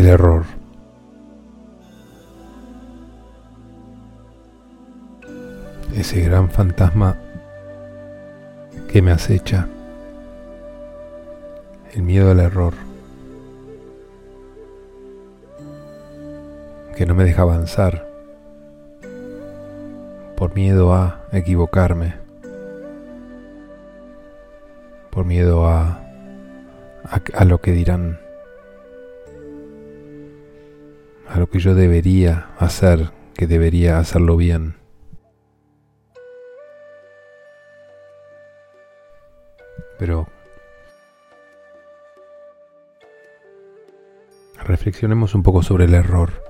El error. Ese gran fantasma que me acecha. El miedo al error. Que no me deja avanzar. Por miedo a equivocarme. Por miedo a, a, lo que dirán. Lo que yo debería hacer, que debería hacerlo bien. Pero reflexionemos un poco sobre el error.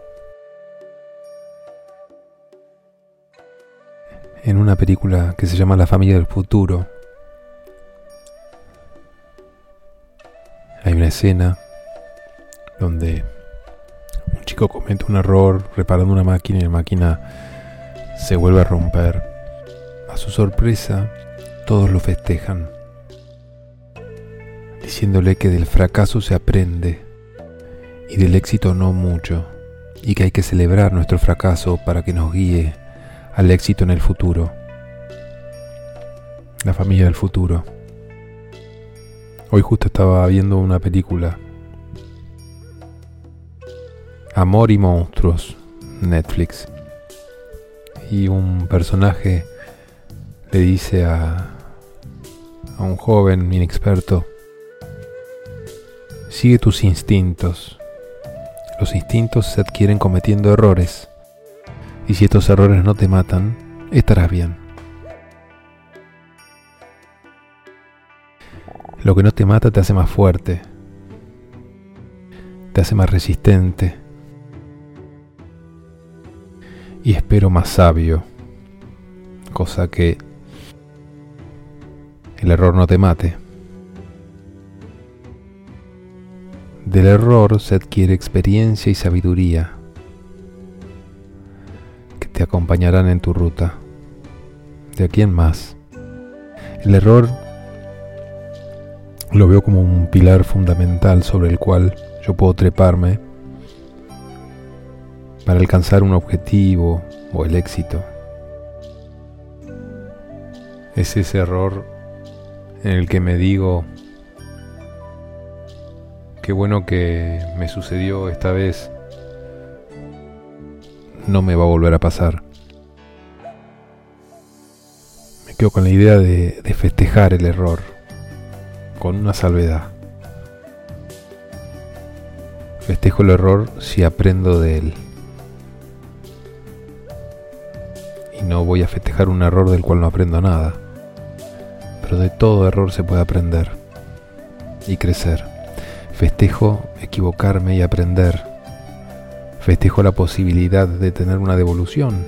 En una película que se llama La familia del futuro, hay una escena donde comete un error reparando una máquina y la máquina se vuelve a romper. A su sorpresa, todos lo festejan diciéndole que del fracaso se aprende y del éxito no mucho, y que hay que celebrar nuestro fracaso para que nos guíe al éxito en el futuro. La familia del futuro. Hoy justo estaba viendo una película. Amor y monstruos, Netflix. Y un personaje le dice a, a un joven inexperto, Sigue tus instintos. Los instintos se adquieren cometiendo errores. Y si estos errores no te matan, estarás bien. Lo que no te mata te hace más fuerte, te hace más resistente y espero más sabio, cosa que el error no te mate. Del error se adquiere experiencia y sabiduría que te acompañarán en tu ruta. ¿De aquí en más? El error lo veo como un pilar fundamental sobre el cual yo puedo treparme para alcanzar un objetivo o el éxito. Es ese error en el que me digo, qué bueno que me sucedió esta vez. No me va a volver a pasar. Me quedo con la idea de, festejar el error, con una salvedad. Festejo el error si aprendo de él. Voy a festejar un error del cual no aprendo nada. Pero de todo error se puede aprender y crecer. Festejo equivocarme y aprender. Festejo la posibilidad de tener una devolución,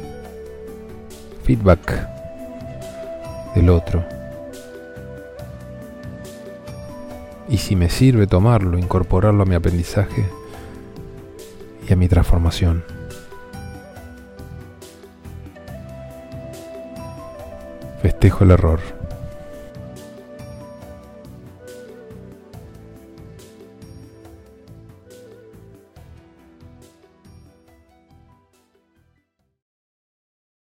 feedback del otro. Y si me sirve tomarlo, incorporarlo a mi aprendizaje y a mi transformación. Festejo el error.